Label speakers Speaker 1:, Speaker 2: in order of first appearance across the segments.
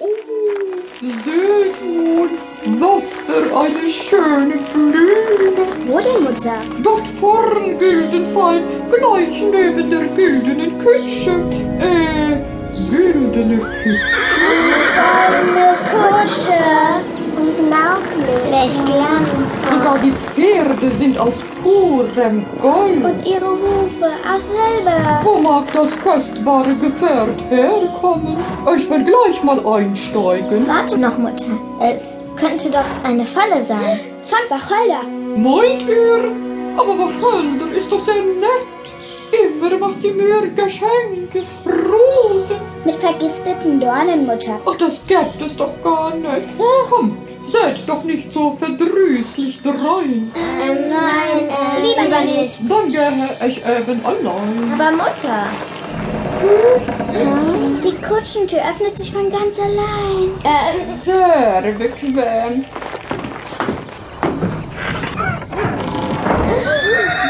Speaker 1: Oh, seht nun, was für eine schöne Blume.
Speaker 2: Wo denn, Mutter?
Speaker 1: Dort vorn, Güldenfein, gleich neben der güldenen Kutsche. Äh, güldene Kutsche. Sind aus purem Gold.
Speaker 2: Und ihre Hufe aus Silber.
Speaker 1: Wo mag das kostbare Gefährt herkommen? Ich will gleich mal einsteigen.
Speaker 2: Warte noch, Mutter. Es könnte doch eine Falle sein. Von Wacholder.
Speaker 1: Meint ihr? Aber Wacholder ist doch sehr nett. Immer macht sie mir Geschenke, Rosen.
Speaker 2: Mit vergifteten Dornen, Mutter.
Speaker 1: Ach, das gibt es doch gar nicht.
Speaker 2: So.
Speaker 1: Kommt, seid doch nicht so verdrüßlich drein.
Speaker 2: Ähm, nein, äh, lieber nicht.
Speaker 1: Dann gehe ich eben allein.
Speaker 2: Aber Mutter. Die Kutschentür öffnet sich von ganz allein. Äh,
Speaker 1: Sehr bequem.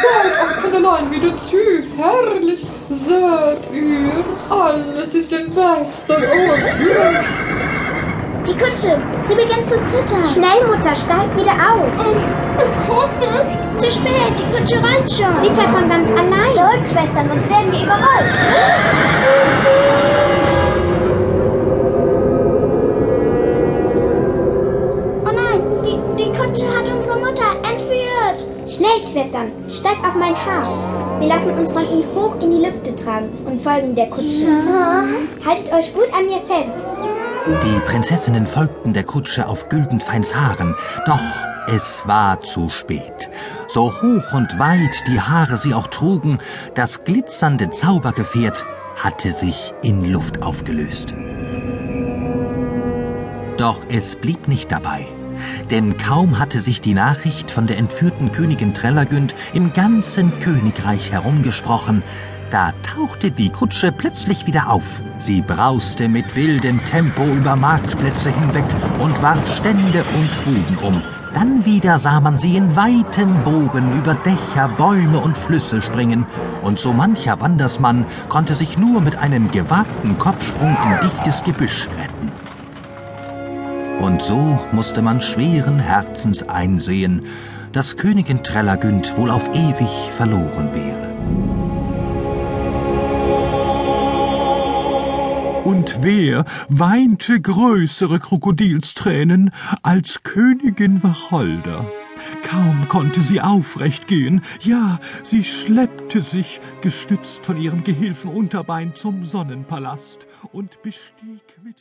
Speaker 1: Geht auch von allein wieder zu. Herrlich. Seht ihr, alles ist in bester Ordnung.
Speaker 2: Die Kutsche. Sie beginnt zu zittern. Schnell, Mutter, steig wieder aus.
Speaker 1: Nicht.
Speaker 2: Zu spät, die Kutsche rollt schon. Sie fährt von ganz allein. Zurück, Schwestern, sonst werden wir überrollt. Oh nein, die, die Kutsche hat unsere Mutter entführt. Schnell, Schwestern, steigt auf mein Haar. Wir lassen uns von ihnen hoch in die Lüfte tragen und folgen der Kutsche. Haltet euch gut an mir fest.
Speaker 3: Die Prinzessinnen folgten der Kutsche auf Güldenfeins Haaren, doch es war zu spät. So hoch und weit die Haare sie auch trugen, das glitzernde Zaubergefährt hatte sich in Luft aufgelöst. Doch es blieb nicht dabei. Denn kaum hatte sich die Nachricht von der entführten Königin Trellagünd im ganzen Königreich herumgesprochen, da tauchte die Kutsche plötzlich wieder auf. Sie brauste mit wildem Tempo über Marktplätze hinweg und warf Stände und Buden um. Dann wieder sah man sie in weitem Bogen über Dächer, Bäume und Flüsse springen, und so mancher Wandersmann konnte sich nur mit einem gewagten Kopfsprung in dichtes Gebüsch retten. Und so musste man schweren Herzens einsehen, dass Königin Trellagünd wohl auf ewig verloren wäre.
Speaker 4: Und wer weinte größere Krokodilstränen als Königin Wacholder? Kaum konnte sie aufrecht gehen, ja, sie schleppte sich, gestützt von ihrem Gehilfen Unterbein, zum Sonnenpalast und bestieg mit